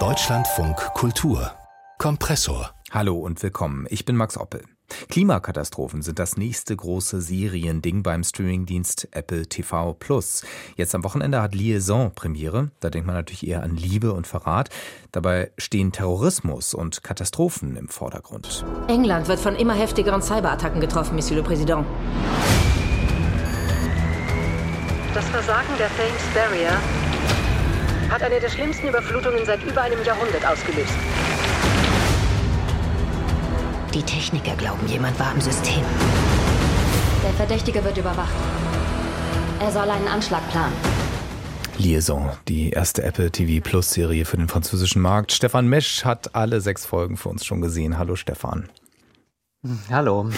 Deutschlandfunk Kultur Kompressor. Hallo und willkommen. Ich bin Max Oppel. Klimakatastrophen sind das nächste große Seriending beim Streamingdienst Apple TV Plus. Jetzt am Wochenende hat Liaison Premiere. Da denkt man natürlich eher an Liebe und Verrat. Dabei stehen Terrorismus und Katastrophen im Vordergrund. England wird von immer heftigeren Cyberattacken getroffen, Monsieur le Président. Das Versagen der Thames Barrier hat eine der schlimmsten Überflutungen seit über einem Jahrhundert ausgelöst. Die Techniker glauben, jemand war im System. Der Verdächtige wird überwacht. Er soll einen Anschlag planen. Liaison, die erste Apple TV Plus Serie für den französischen Markt. Stefan Mesch hat alle sechs Folgen für uns schon gesehen. Hallo Stefan. Hallo.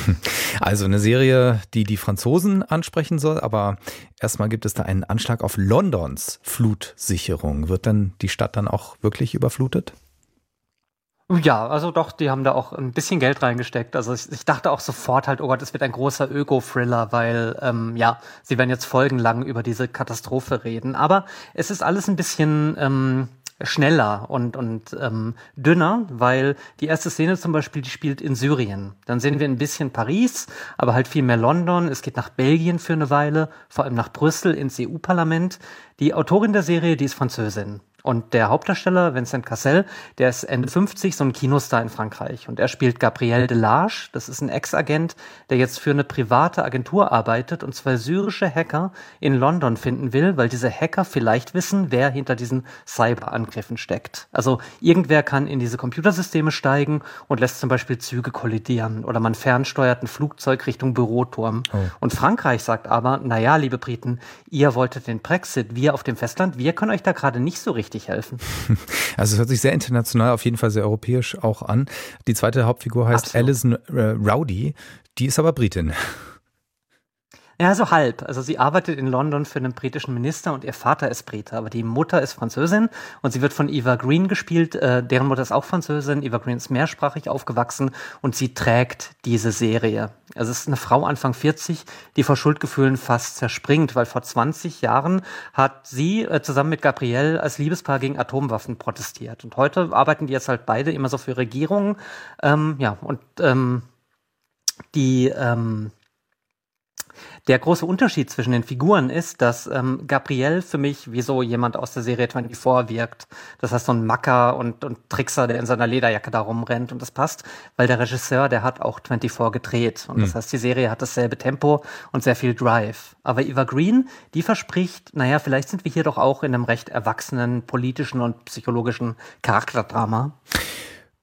Also eine Serie, die die Franzosen ansprechen soll, aber erstmal gibt es da einen Anschlag auf Londons Flutsicherung. Wird dann die Stadt dann auch wirklich überflutet? Ja, also doch, die haben da auch ein bisschen Geld reingesteckt. Also ich, ich dachte auch sofort halt, oh Gott, es wird ein großer Öko-Thriller, weil ähm, ja, sie werden jetzt folgenlang über diese Katastrophe reden. Aber es ist alles ein bisschen ähm, schneller und, und ähm, dünner, weil die erste Szene zum Beispiel, die spielt in Syrien. Dann sehen wir ein bisschen Paris, aber halt viel mehr London. Es geht nach Belgien für eine Weile, vor allem nach Brüssel ins EU-Parlament. Die Autorin der Serie, die ist Französin. Und der Hauptdarsteller, Vincent Cassel, der ist Ende 50, so ein Kinostar in Frankreich. Und er spielt Gabriel Delage. Das ist ein Ex-Agent, der jetzt für eine private Agentur arbeitet und zwei syrische Hacker in London finden will, weil diese Hacker vielleicht wissen, wer hinter diesen Cyberangriffen steckt. Also irgendwer kann in diese Computersysteme steigen und lässt zum Beispiel Züge kollidieren oder man fernsteuert ein Flugzeug Richtung Büroturm. Oh. Und Frankreich sagt aber, naja, liebe Briten, ihr wolltet den Brexit, wir auf dem Festland, wir können euch da gerade nicht so richtig richtig helfen. Also es hört sich sehr international, auf jeden Fall sehr europäisch auch an. Die zweite Hauptfigur heißt Absolut. Alison äh, Rowdy, die ist aber Britin. Ja, so halb. Also sie arbeitet in London für einen britischen Minister und ihr Vater ist Brite, aber die Mutter ist Französin und sie wird von Eva Green gespielt. Äh, deren Mutter ist auch Französin. Eva Green ist mehrsprachig aufgewachsen und sie trägt diese Serie. Also es ist eine Frau Anfang 40, die vor Schuldgefühlen fast zerspringt, weil vor 20 Jahren hat sie äh, zusammen mit Gabrielle als Liebespaar gegen Atomwaffen protestiert. Und heute arbeiten die jetzt halt beide immer so für Regierungen. Ähm, ja, und ähm, die ähm, der große Unterschied zwischen den Figuren ist, dass ähm, Gabriel für mich wie so jemand aus der Serie 24 wirkt. Das heißt so ein Macker und, und Trickser, der in seiner Lederjacke da rumrennt und das passt, weil der Regisseur, der hat auch 24 gedreht. Und das mhm. heißt, die Serie hat dasselbe Tempo und sehr viel Drive. Aber Eva Green, die verspricht, naja, vielleicht sind wir hier doch auch in einem recht erwachsenen politischen und psychologischen Charakterdrama.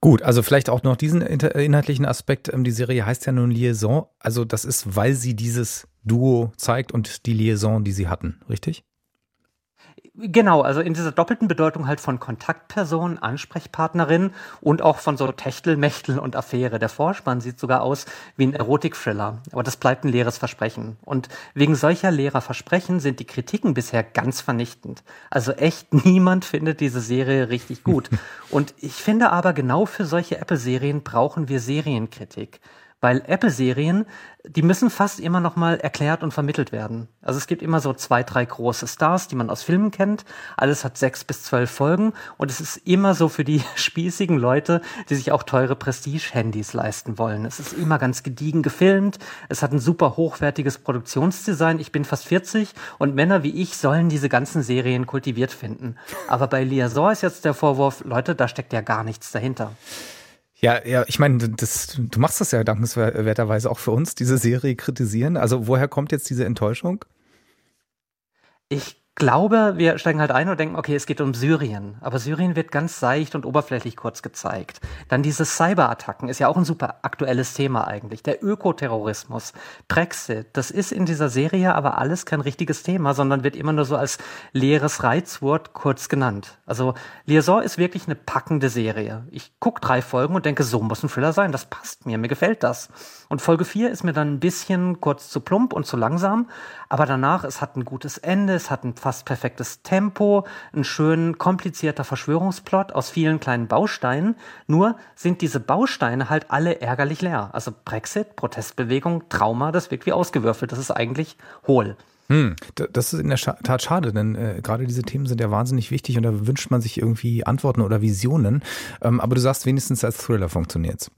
Gut, also vielleicht auch noch diesen inhaltlichen Aspekt. Ähm, die Serie heißt ja nun Liaison. Also das ist, weil sie dieses Duo zeigt und die Liaison, die sie hatten, richtig? Genau, also in dieser doppelten Bedeutung halt von Kontaktperson, Ansprechpartnerin und auch von so Techtel, Mechtel und Affäre. Der Vorspann sieht sogar aus wie ein Erotik-Thriller, aber das bleibt ein leeres Versprechen. Und wegen solcher leerer Versprechen sind die Kritiken bisher ganz vernichtend. Also echt niemand findet diese Serie richtig gut. und ich finde aber genau für solche Apple-Serien brauchen wir Serienkritik weil Apple-Serien, die müssen fast immer noch mal erklärt und vermittelt werden. Also es gibt immer so zwei, drei große Stars, die man aus Filmen kennt. Alles hat sechs bis zwölf Folgen und es ist immer so für die spießigen Leute, die sich auch teure Prestige-Handys leisten wollen. Es ist immer ganz gediegen gefilmt. Es hat ein super hochwertiges Produktionsdesign. Ich bin fast 40 und Männer wie ich sollen diese ganzen Serien kultiviert finden. Aber bei Liaison ist jetzt der Vorwurf, Leute, da steckt ja gar nichts dahinter. Ja, ja, ich meine, das, du machst das ja dankenswerterweise auch für uns, diese Serie kritisieren. Also woher kommt jetzt diese Enttäuschung? Ich glaube, wir steigen halt ein und denken, okay, es geht um Syrien. Aber Syrien wird ganz seicht und oberflächlich kurz gezeigt. Dann diese Cyberattacken ist ja auch ein super aktuelles Thema eigentlich. Der Ökoterrorismus, Brexit, das ist in dieser Serie aber alles kein richtiges Thema, sondern wird immer nur so als leeres Reizwort kurz genannt. Also Liaison ist wirklich eine packende Serie. Ich gucke drei Folgen und denke, so muss ein Thriller sein. Das passt mir, mir gefällt das. Und Folge 4 ist mir dann ein bisschen kurz zu plump und zu langsam. Aber danach, es hat ein gutes Ende, es hat ein fast perfektes Tempo, ein schön komplizierter Verschwörungsplot aus vielen kleinen Bausteinen. Nur sind diese Bausteine halt alle ärgerlich leer. Also Brexit, Protestbewegung, Trauma, das wirkt wie ausgewürfelt. Das ist eigentlich hohl. Hm, das ist in der Tat schade, denn äh, gerade diese Themen sind ja wahnsinnig wichtig und da wünscht man sich irgendwie Antworten oder Visionen. Ähm, aber du sagst wenigstens als Thriller funktioniert's.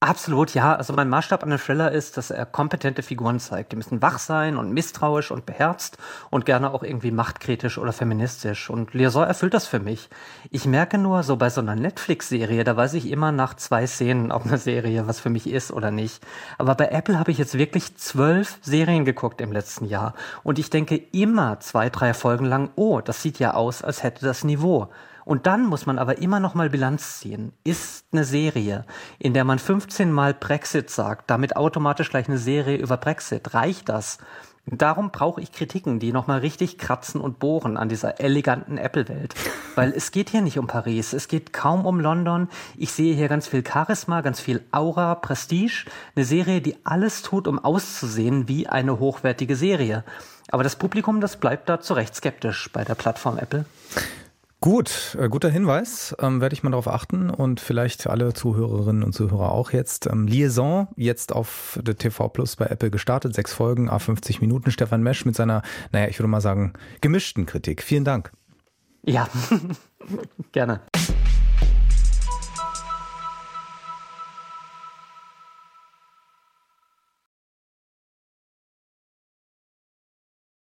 Absolut, ja. Also mein Maßstab an einem Thriller ist, dass er kompetente Figuren zeigt. Die müssen wach sein und misstrauisch und beherzt und gerne auch irgendwie machtkritisch oder feministisch. Und Liaison erfüllt das für mich. Ich merke nur, so bei so einer Netflix-Serie, da weiß ich immer nach zwei Szenen, ob eine Serie was für mich ist oder nicht. Aber bei Apple habe ich jetzt wirklich zwölf Serien geguckt im letzten Jahr. Und ich denke immer zwei, drei Folgen lang, oh, das sieht ja aus, als hätte das Niveau. Und dann muss man aber immer noch mal Bilanz ziehen. Ist eine Serie, in der man 15 Mal Brexit sagt, damit automatisch gleich eine Serie über Brexit, reicht das? Darum brauche ich Kritiken, die nochmal richtig kratzen und bohren an dieser eleganten Apple-Welt. Weil es geht hier nicht um Paris, es geht kaum um London. Ich sehe hier ganz viel Charisma, ganz viel Aura, Prestige. Eine Serie, die alles tut, um auszusehen wie eine hochwertige Serie. Aber das Publikum, das bleibt da zu Recht skeptisch bei der Plattform Apple. Gut, äh, guter Hinweis. Ähm, werde ich mal darauf achten und vielleicht alle Zuhörerinnen und Zuhörer auch jetzt. Ähm, Liaison, jetzt auf der TV Plus bei Apple gestartet. Sechs Folgen, A50 Minuten. Stefan Mesch mit seiner, naja, ich würde mal sagen, gemischten Kritik. Vielen Dank. Ja, gerne.